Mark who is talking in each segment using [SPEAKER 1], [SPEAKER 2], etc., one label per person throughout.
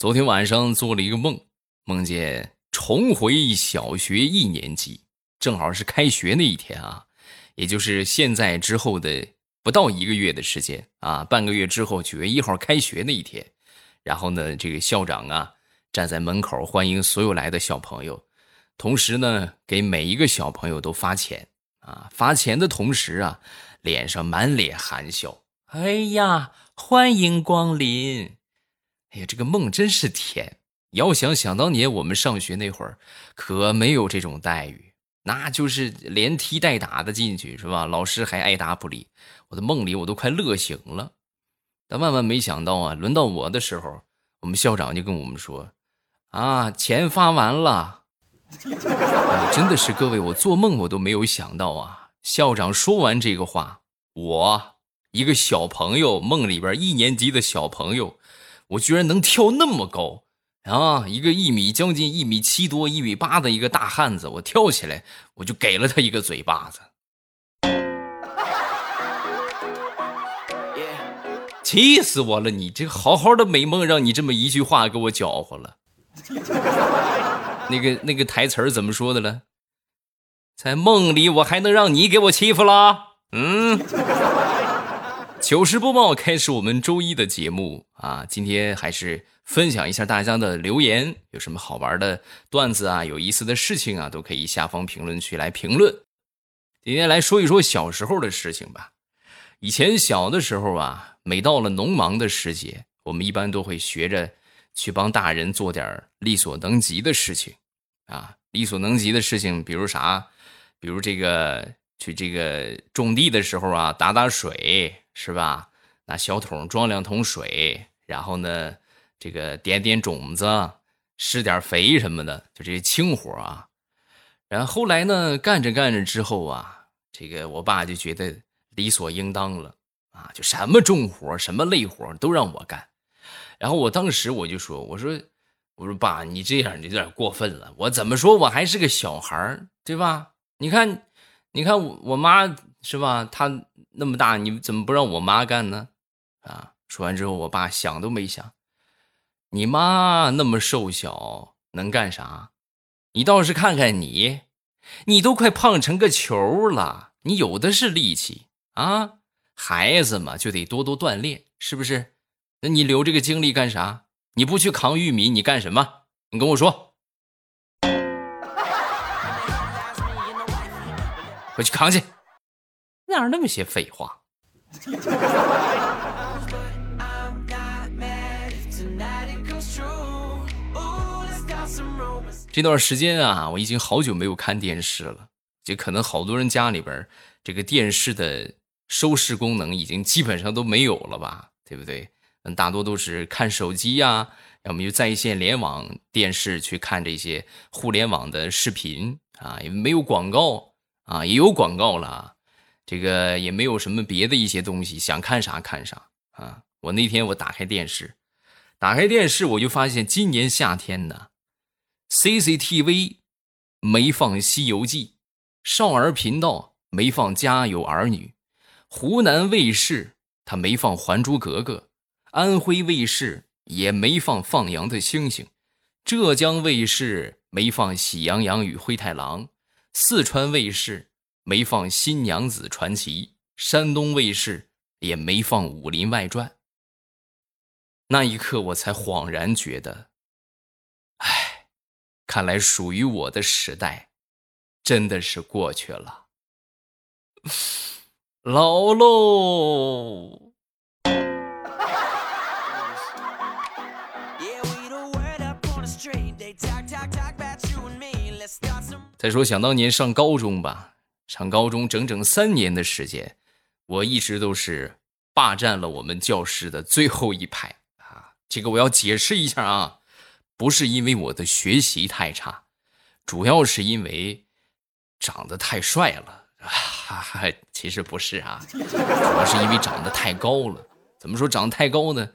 [SPEAKER 1] 昨天晚上做了一个梦，梦见重回小学一年级，正好是开学那一天啊，也就是现在之后的不到一个月的时间啊，半个月之后九月一号开学那一天。然后呢，这个校长啊站在门口欢迎所有来的小朋友，同时呢给每一个小朋友都发钱啊，发钱的同时啊，脸上满脸含笑。哎呀，欢迎光临！哎呀，这个梦真是甜。要想想当年我们上学那会儿，可没有这种待遇，那就是连踢带打的进去，是吧？老师还爱答不理。我的梦里我都快乐醒了。但万万没想到啊，轮到我的时候，我们校长就跟我们说：“啊，钱发完了。”真的是各位，我做梦我都没有想到啊！校长说完这个话，我一个小朋友，梦里边一年级的小朋友。我居然能跳那么高啊！一个一米将近一米七多、一米八的一个大汉子，我跳起来，我就给了他一个嘴巴子。气死我了！你这好好的美梦，让你这么一句话给我搅和了。那个那个台词怎么说的了？在梦里我还能让你给我欺负了？嗯。糗事播报开始，我们周一的节目啊，今天还是分享一下大家的留言，有什么好玩的段子啊，有意思的事情啊，都可以下方评论区来评论。今天来说一说小时候的事情吧。以前小的时候啊，每到了农忙的时节，我们一般都会学着去帮大人做点力所能及的事情啊，力所能及的事情，比如啥？比如这个去这个种地的时候啊，打打水。是吧？拿小桶装两桶水，然后呢，这个点点种子，施点肥什么的，就这些轻活啊。然后后来呢，干着干着之后啊，这个我爸就觉得理所应当了啊，就什么重活、什么累活都让我干。然后我当时我就说：“我说，我说爸，你这样你有点过分了。我怎么说我还是个小孩对吧？你看，你看我我妈是吧？他。”那么大，你怎么不让我妈干呢？啊！说完之后，我爸想都没想，你妈那么瘦小，能干啥？你倒是看看你，你都快胖成个球了，你有的是力气啊！孩子嘛，就得多多锻炼，是不是？那你留这个精力干啥？你不去扛玉米，你干什么？你跟我说，回去扛去。哪那么些废话？这段时间啊，我已经好久没有看电视了。就可能好多人家里边这个电视的收视功能已经基本上都没有了吧？对不对？嗯，大多都是看手机呀，要么就在线联网电视去看这些互联网的视频啊，也没有广告啊，也有广告了。这个也没有什么别的一些东西，想看啥看啥啊！我那天我打开电视，打开电视我就发现今年夏天呢，CCTV 没放《西游记》，少儿频道没放《家有儿女》，湖南卫视它没放《还珠格格》，安徽卫视也没放《放羊的星星》，浙江卫视没放《喜羊羊与灰太狼》，四川卫视。没放《新娘子传奇》，山东卫视也没放《武林外传》。那一刻，我才恍然觉得，哎，看来属于我的时代，真的是过去了，老喽。再说，想当年上高中吧。上高中整整三年的时间，我一直都是霸占了我们教室的最后一排啊！这个我要解释一下啊，不是因为我的学习太差，主要是因为长得太帅了啊！其实不是啊，主要是因为长得太高了。怎么说长得太高呢？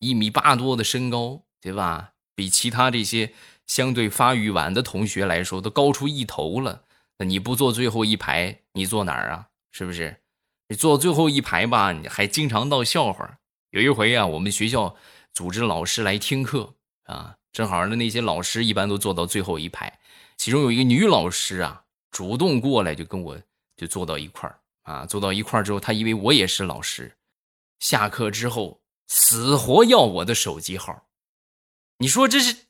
[SPEAKER 1] 一米八多的身高，对吧？比其他这些相对发育晚的同学来说，都高出一头了。你不坐最后一排，你坐哪儿啊？是不是？你坐最后一排吧，你还经常闹笑话。有一回啊，我们学校组织老师来听课啊，正好呢，那些老师一般都坐到最后一排，其中有一个女老师啊，主动过来就跟我就坐到一块儿啊，坐到一块儿之后，她以为我也是老师，下课之后死活要我的手机号，你说这是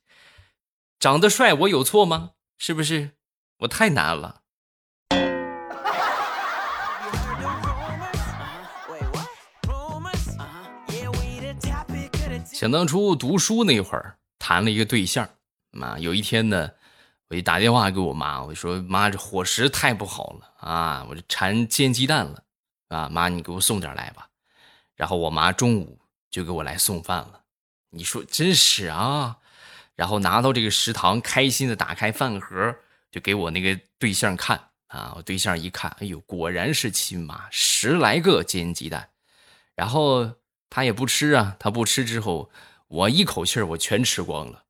[SPEAKER 1] 长得帅我有错吗？是不是？我太难了。想当初读书那会儿，谈了一个对象，妈，有一天呢，我就打电话给我妈，我说妈，这伙食太不好了啊，我这馋煎鸡蛋了啊，妈，你给我送点来吧。然后我妈中午就给我来送饭了，你说真是啊。然后拿到这个食堂，开心的打开饭盒，就给我那个对象看啊。我对象一看，哎呦，果然是亲妈，十来个煎鸡蛋，然后。他也不吃啊，他不吃之后，我一口气我全吃光了。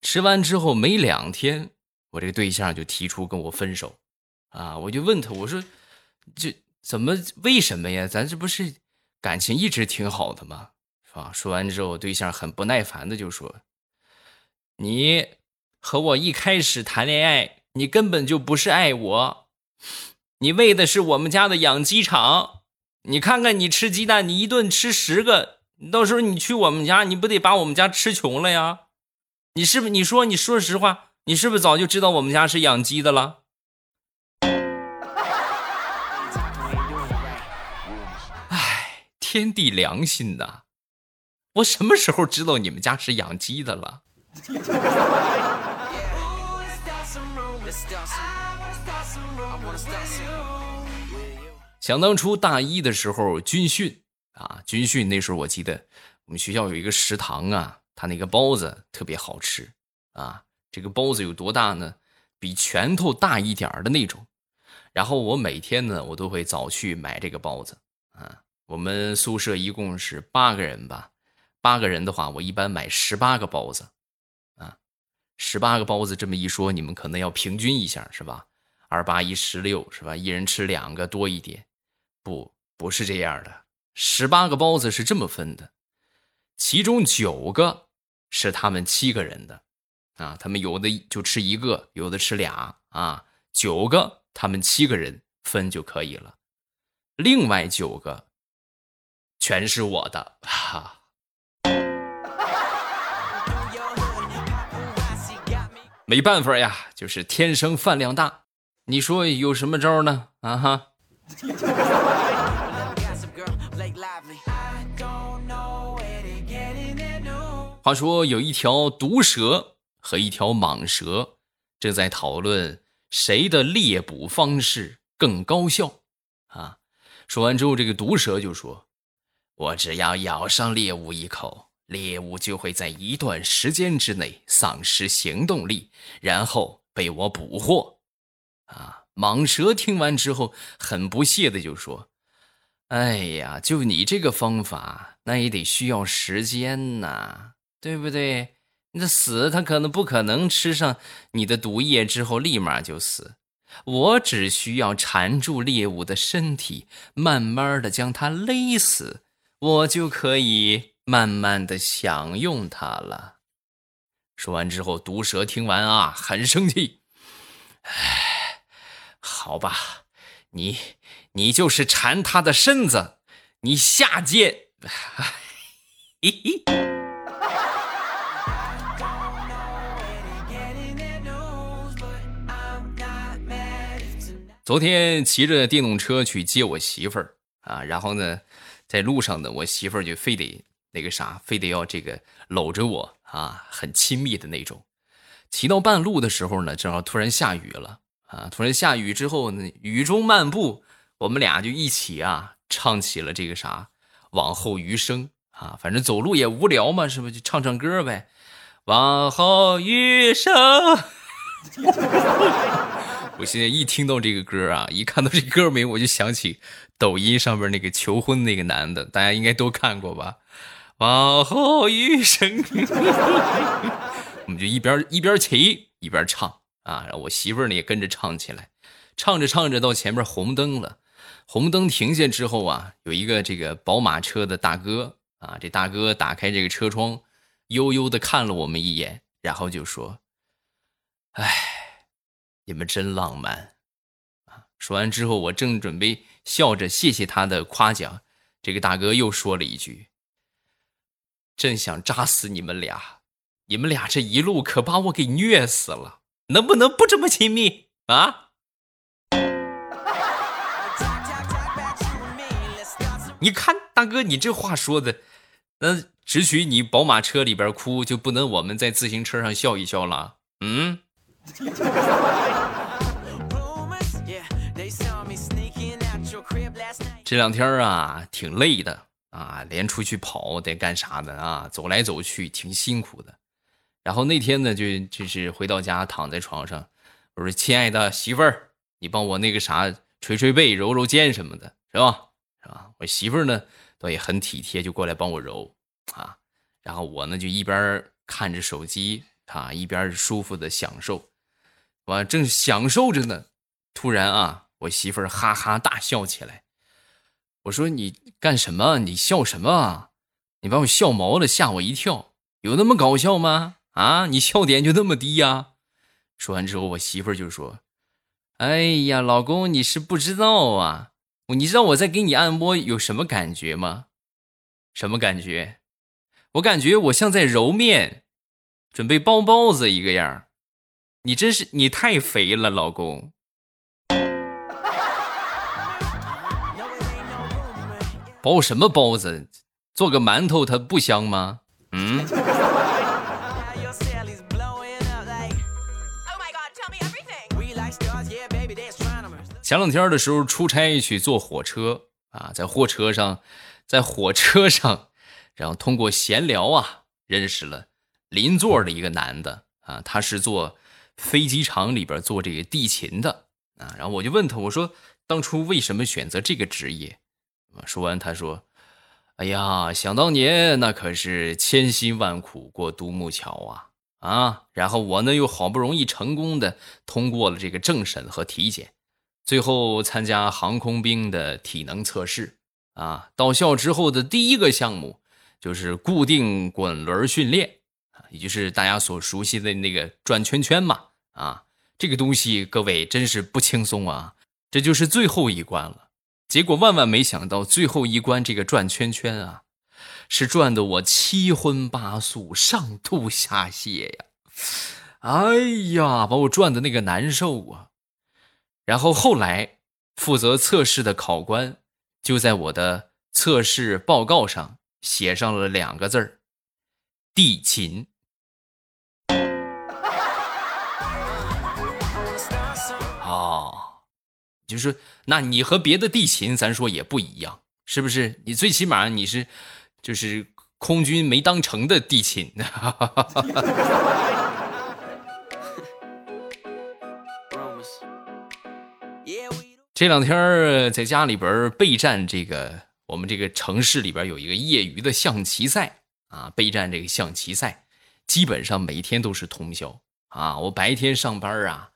[SPEAKER 1] 吃完之后没两天，我这个对象就提出跟我分手，啊，我就问他，我说，这怎么为什么呀？咱这不是感情一直挺好的吗？是吧？说完之后，对象很不耐烦的就说：“你和我一开始谈恋爱，你根本就不是爱我，你为的是我们家的养鸡场。”你看看，你吃鸡蛋，你一顿吃十个，到时候你去我们家，你不得把我们家吃穷了呀？你是不是？你说，你说实话，你是不是早就知道我们家是养鸡的了？哎，天地良心呐！我什么时候知道你们家是养鸡的了？想当初大一的时候军训啊，军训那时候我记得我们学校有一个食堂啊，它那个包子特别好吃啊。这个包子有多大呢？比拳头大一点的那种。然后我每天呢，我都会早去买这个包子啊。我们宿舍一共是八个人吧，八个人的话，我一般买十八个包子。十八个包子这么一说，你们可能要平均一下是吧？二八一十六是吧？一人吃两个多一点。不，不是这样的。十八个包子是这么分的，其中九个是他们七个人的，啊，他们有的就吃一个，有的吃俩，啊，九个他们七个人分就可以了。另外九个全是我的，哈。没办法呀，就是天生饭量大。你说有什么招呢？啊哈。话说有一条毒蛇和一条蟒蛇正在讨论谁的猎捕方式更高效啊！说完之后，这个毒蛇就说：“我只要咬上猎物一口，猎物就会在一段时间之内丧失行动力，然后被我捕获。”啊！蟒蛇听完之后，很不屑的就说：“哎呀，就你这个方法，那也得需要时间呐，对不对？那死，他可能不可能吃上你的毒液之后立马就死。我只需要缠住猎物的身体，慢慢的将它勒死，我就可以慢慢的享用它了。”说完之后，毒蛇听完啊，很生气，唉。好吧，你你就是缠他的身子，你下贱！昨天骑着电动车去接我媳妇儿啊，然后呢，在路上呢，我媳妇儿就非得那个啥，非得要这个搂着我啊，很亲密的那种。骑到半路的时候呢，正好突然下雨了。啊！突然下雨之后呢，雨中漫步，我们俩就一起啊唱起了这个啥往后余生啊，反正走路也无聊嘛，是不是就唱唱歌呗？往后余生。我现在一听到这个歌啊，一看到这歌名，我就想起抖音上边那个求婚那个男的，大家应该都看过吧？往后余生，我们就一边一边骑一边唱。啊，然后我媳妇儿呢也跟着唱起来，唱着唱着到前面红灯了，红灯停下之后啊，有一个这个宝马车的大哥啊，这大哥打开这个车窗，悠悠的看了我们一眼，然后就说：“哎，你们真浪漫。”啊！说完之后，我正准备笑着谢谢他的夸奖，这个大哥又说了一句：“真想扎死你们俩，你们俩这一路可把我给虐死了，能不能不这么亲密啊？”你看，大哥，你这话说的，那只许你宝马车里边哭，就不能我们在自行车上笑一笑了？嗯。这两天啊，挺累的啊，连出去跑得干啥的啊，走来走去挺辛苦的。然后那天呢，就就是回到家躺在床上，我说：“亲爱的媳妇儿，你帮我那个啥，捶捶背、揉揉肩什么的，是吧？”是吧？我媳妇儿呢，倒也很体贴，就过来帮我揉啊。然后我呢，就一边看着手机啊，一边舒服的享受。我，正享受着呢，突然啊，我媳妇儿哈哈大笑起来。我说：“你干什么？你笑什么？你把我笑毛了，吓我一跳。有那么搞笑吗？啊，你笑点就那么低呀？”说完之后，我媳妇儿就说：“哎呀，老公，你是不知道啊。”你知道我在给你按摩有什么感觉吗？什么感觉？我感觉我像在揉面，准备包包子一个样你真是你太肥了，老公。包什么包子？做个馒头它不香吗？嗯。前两天的时候出差去坐火车啊，在货车上，在火车上，然后通过闲聊啊，认识了邻座的一个男的啊，他是做飞机场里边做这个地勤的啊，然后我就问他，我说当初为什么选择这个职业？说完他说：“哎呀，想当年那可是千辛万苦过独木桥啊啊！然后我呢又好不容易成功的通过了这个政审和体检。”最后参加航空兵的体能测试，啊，到校之后的第一个项目就是固定滚轮训练，啊，也就是大家所熟悉的那个转圈圈嘛，啊，这个东西各位真是不轻松啊，这就是最后一关了。结果万万没想到，最后一关这个转圈圈啊，是转的我七荤八素、上吐下泻呀，哎呀，把我转的那个难受啊。然后后来，负责测试的考官就在我的测试报告上写上了两个字儿：“地勤。”就是那你和别的地勤，咱说也不一样，是不是？你最起码你是，就是空军没当成的地勤。这两天在家里边备战这个，我们这个城市里边有一个业余的象棋赛啊，备战这个象棋赛，基本上每天都是通宵啊。我白天上班啊，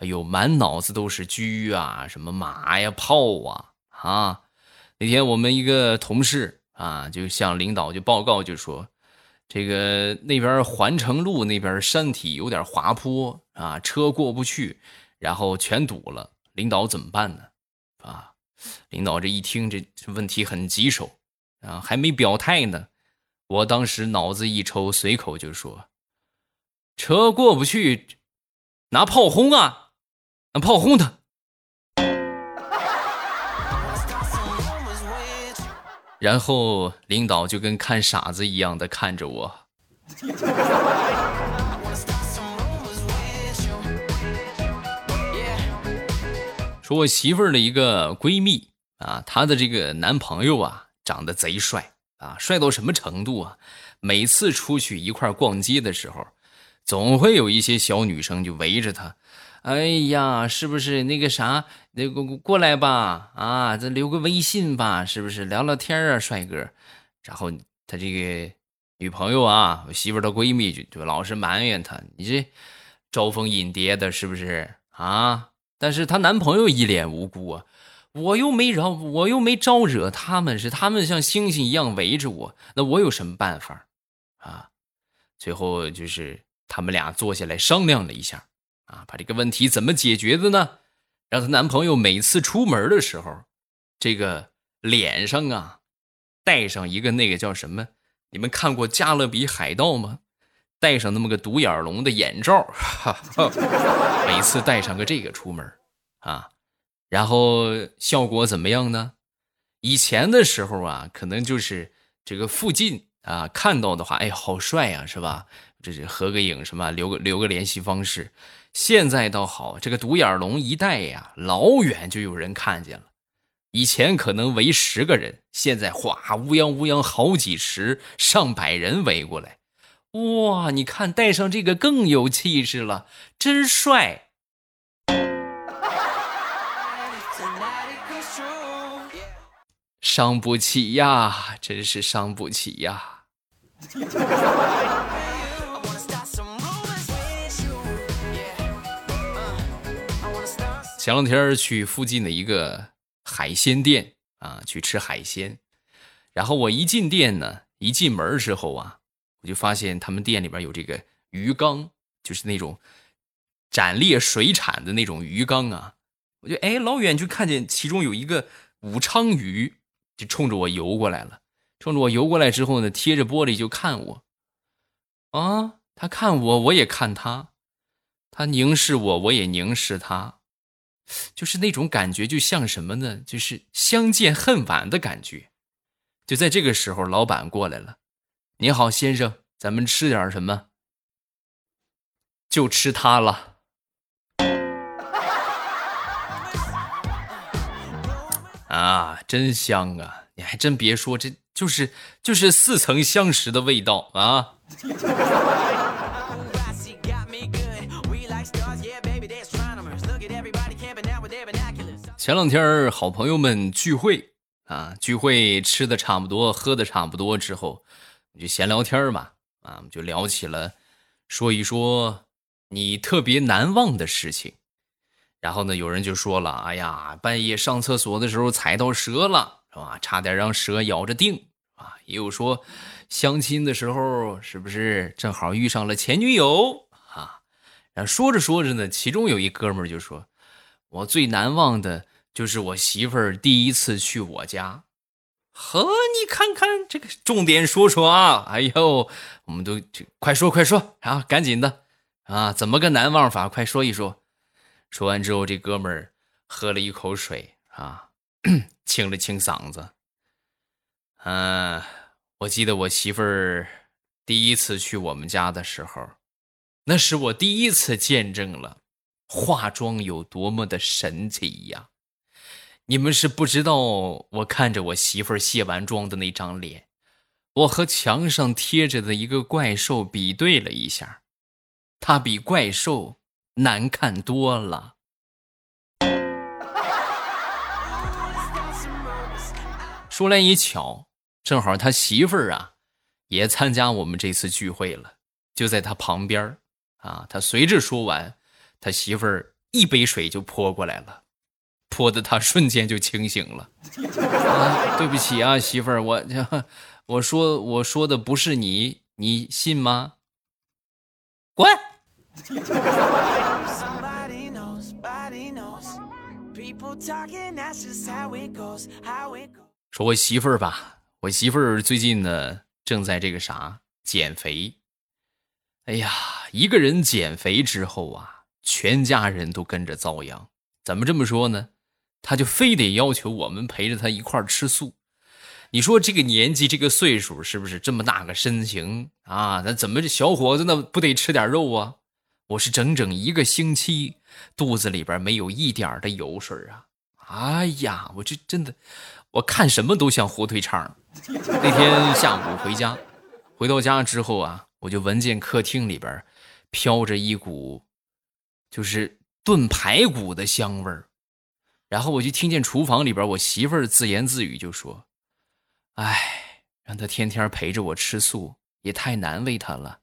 [SPEAKER 1] 哎呦，满脑子都是车啊，什么马呀、炮啊啊。那天我们一个同事啊，就向领导就报告，就说这个那边环城路那边山体有点滑坡啊，车过不去，然后全堵了。领导怎么办呢？啊，领导这一听，这问题很棘手啊，还没表态呢。我当时脑子一抽，随口就说：“车过不去，拿炮轰啊，拿炮轰他。”然后领导就跟看傻子一样的看着我。说我媳妇儿的一个闺蜜啊，她的这个男朋友啊，长得贼帅啊，帅到什么程度啊？每次出去一块逛街的时候，总会有一些小女生就围着他。哎呀，是不是那个啥，那个过来吧？啊，咱留个微信吧，是不是聊聊天啊，帅哥？然后他这个女朋友啊，我媳妇儿的闺蜜就就老是埋怨他，你这招蜂引蝶的，是不是啊？但是她男朋友一脸无辜啊，我又没招，我又没招惹他们，是他们像星星一样围着我，那我有什么办法啊？最后就是他们俩坐下来商量了一下，啊，把这个问题怎么解决的呢？让她男朋友每次出门的时候，这个脸上啊，戴上一个那个叫什么？你们看过《加勒比海盗》吗？戴上那么个独眼龙的眼罩，每次戴上个这个出门啊，然后效果怎么样呢？以前的时候啊，可能就是这个附近啊看到的话，哎，好帅呀，是吧？这是合个影什么，留个留个联系方式。现在倒好，这个独眼龙一戴呀，老远就有人看见了。以前可能围十个人，现在哗乌泱乌泱好几十上百人围过来。哇，你看戴上这个更有气势了，真帅！伤不起呀，真是伤不起呀！前两天去附近的一个海鲜店啊，去吃海鲜，然后我一进店呢，一进门之后啊。我就发现他们店里边有这个鱼缸，就是那种斩猎水产的那种鱼缸啊。我就哎，老远就看见其中有一个武昌鱼，就冲着我游过来了。冲着我游过来之后呢，贴着玻璃就看我。啊，他看我，我也看他，他凝视我，我也凝视他，就是那种感觉，就像什么呢？就是相见恨晚的感觉。就在这个时候，老板过来了。你好，先生，咱们吃点什么？就吃它了。啊，真香啊！你还真别说，这就是就是似曾相识的味道啊。前两天好朋友们聚会啊，聚会吃的差不多，喝的差不多之后。就闲聊天嘛，啊，就聊起了，说一说你特别难忘的事情。然后呢，有人就说了：“哎呀，半夜上厕所的时候踩到蛇了，是吧？差点让蛇咬着腚啊。”也有说相亲的时候是不是正好遇上了前女友啊？然后说着说着呢，其中有一哥们就说：“我最难忘的就是我媳妇儿第一次去我家。”呵，你看看这个，重点说说啊！哎呦，我们都这快说快说啊，赶紧的啊！怎么个难忘法？快说一说。说完之后，这哥们儿喝了一口水啊，清了清嗓子。嗯，我记得我媳妇儿第一次去我们家的时候，那是我第一次见证了化妆有多么的神奇呀。你们是不知道，我看着我媳妇儿卸完妆的那张脸，我和墙上贴着的一个怪兽比对了一下，她比怪兽难看多了。说来也巧，正好他媳妇儿啊，也参加我们这次聚会了，就在他旁边啊。他随着说完，他媳妇儿一杯水就泼过来了。泼的他瞬间就清醒了。啊，对不起啊，媳妇儿，我 我说我说的不是你，你信吗？滚！说我媳妇儿吧，我媳妇儿最近呢正在这个啥减肥。哎呀，一个人减肥之后啊，全家人都跟着遭殃。怎么这么说呢？他就非得要求我们陪着他一块吃素，你说这个年纪这个岁数是不是这么大个身形啊？那怎么这小伙子那不得吃点肉啊？我是整整一个星期肚子里边没有一点的油水啊！哎呀，我这真的，我看什么都像火腿肠。那天下午回家，回到家之后啊，我就闻见客厅里边飘着一股就是炖排骨的香味儿。然后我就听见厨房里边我媳妇儿自言自语，就说：“哎，让他天天陪着我吃素，也太难为他了。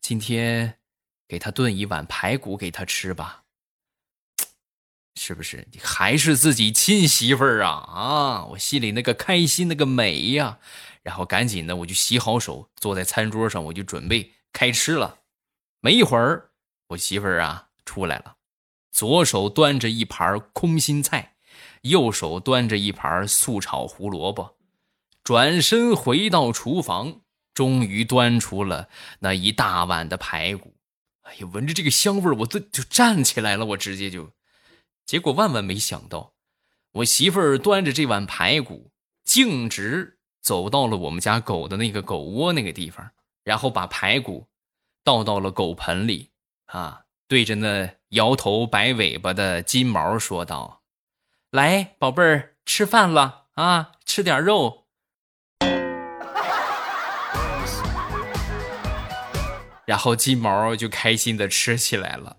[SPEAKER 1] 今天给他炖一碗排骨给他吃吧，是不是？你还是自己亲媳妇儿啊？啊，我心里那个开心那个美呀！然后赶紧的，我就洗好手，坐在餐桌上，我就准备开吃了。没一会儿，我媳妇儿啊出来了，左手端着一盘空心菜，右手端着一盘素炒胡萝卜，转身回到厨房，终于端出了那一大碗的排骨。哎呀，闻着这个香味我这就站起来了，我直接就。结果万万没想到，我媳妇儿端着这碗排骨，径直走到了我们家狗的那个狗窝那个地方，然后把排骨。倒到了狗盆里，啊，对着那摇头摆尾巴的金毛说道：“来，宝贝儿，吃饭了啊，吃点肉。”然后金毛就开心的吃起来了。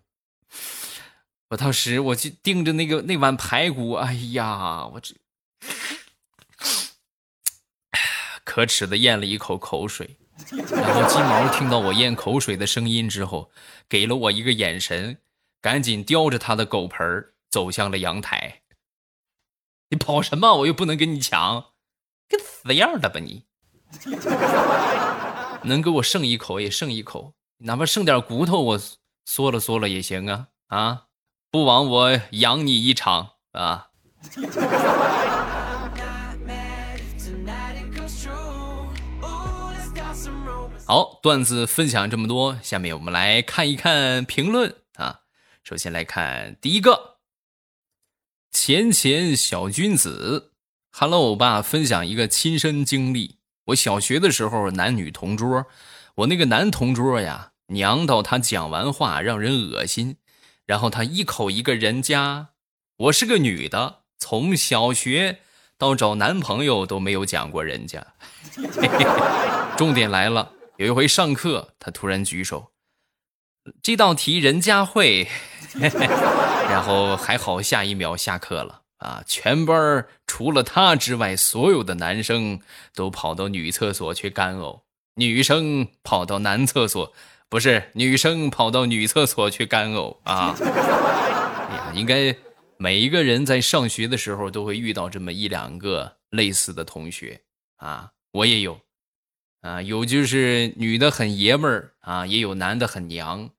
[SPEAKER 1] 我当时我就盯着那个那碗排骨，哎呀，我这 可耻的咽了一口口水。然后金毛听到我咽口水的声音之后，给了我一个眼神，赶紧叼着他的狗盆走向了阳台。你跑什么？我又不能跟你抢，跟死样的吧你！能给我剩一口也剩一口，哪怕剩点骨头我嗦了嗦了也行啊啊！不枉我养你一场啊！好，段子分享这么多，下面我们来看一看评论。首先来看第一个，钱钱小君子，Hello，欧巴，分享一个亲身经历。我小学的时候，男女同桌，我那个男同桌呀，娘到他讲完话让人恶心，然后他一口一个人家，我是个女的，从小学到找男朋友都没有讲过人家。重点来了。有一回上课，他突然举手，这道题人家会，然后还好，下一秒下课了啊！全班除了他之外，所有的男生都跑到女厕所去干呕，女生跑到男厕所，不是女生跑到女厕所去干呕啊！哎呀，应该每一个人在上学的时候都会遇到这么一两个类似的同学啊，我也有。啊，有就是女的很爷们儿啊，也有男的很娘，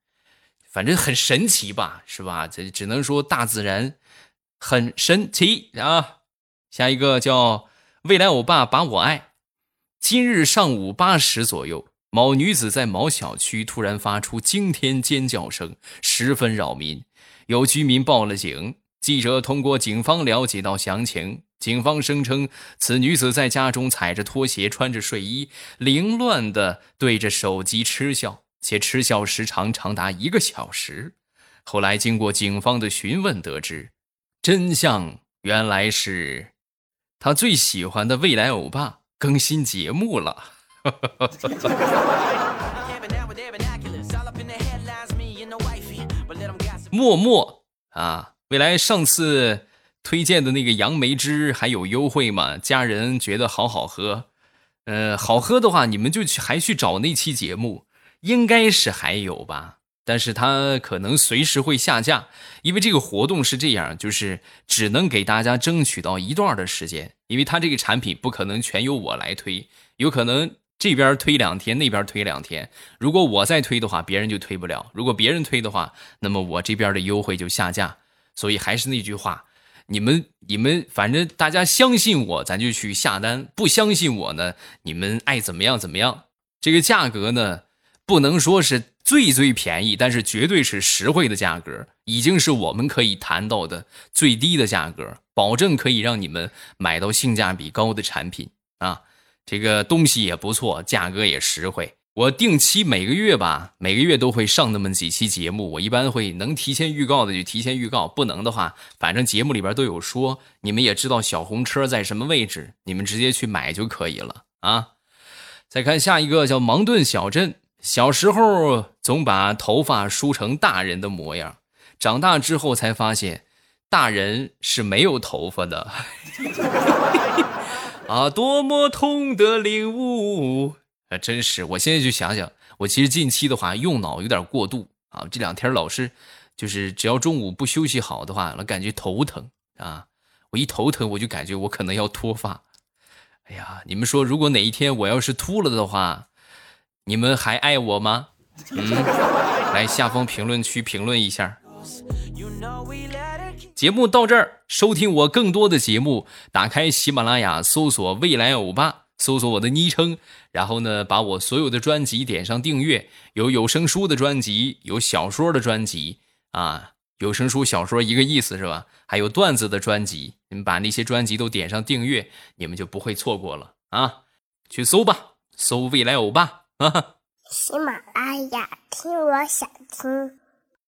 [SPEAKER 1] 反正很神奇吧，是吧？这只能说大自然很神奇啊。下一个叫未来欧巴把我爱。今日上午八时左右，某女子在某小区突然发出惊天尖叫声，十分扰民，有居民报了警。记者通过警方了解到详情。警方声称，此女子在家中踩着拖鞋，穿着睡衣，凌乱地对着手机嗤笑，且吃笑时长长达一个小时。后来经过警方的询问，得知真相原来是她最喜欢的未来欧巴更新节目了。默默啊，未来上次。推荐的那个杨梅汁还有优惠吗？家人觉得好好喝，呃，好喝的话，你们就去还去找那期节目，应该是还有吧。但是它可能随时会下架，因为这个活动是这样，就是只能给大家争取到一段的时间，因为它这个产品不可能全由我来推，有可能这边推两天，那边推两天。如果我再推的话，别人就推不了；如果别人推的话，那么我这边的优惠就下架。所以还是那句话。你们你们反正大家相信我，咱就去下单；不相信我呢，你们爱怎么样怎么样。这个价格呢，不能说是最最便宜，但是绝对是实惠的价格，已经是我们可以谈到的最低的价格，保证可以让你们买到性价比高的产品啊。这个东西也不错，价格也实惠。我定期每个月吧，每个月都会上那么几期节目。我一般会能提前预告的就提前预告，不能的话，反正节目里边都有说，你们也知道小红车在什么位置，你们直接去买就可以了啊。再看下一个叫芒顿小镇，小时候总把头发梳成大人的模样，长大之后才发现，大人是没有头发的。啊，多么痛的领悟！啊真是，我现在就想想，我其实近期的话用脑有点过度啊。这两天老是，就是只要中午不休息好的话，老感觉头疼啊。我一头疼，我就感觉我可能要脱发。哎呀，你们说，如果哪一天我要是秃了的话，你们还爱我吗？嗯，来下方评论区评论一下。节目到这儿，收听我更多的节目，打开喜马拉雅，搜索“未来欧巴”，搜索我的昵称，然后呢，把我所有的专辑点上订阅，有有声书的专辑，有小说的专辑啊，有声书、小说一个意思是吧？还有段子的专辑，你们把那些专辑都点上订阅，你们就不会错过了啊！去搜吧，搜“未来欧巴”
[SPEAKER 2] 喜马拉雅，听我想听。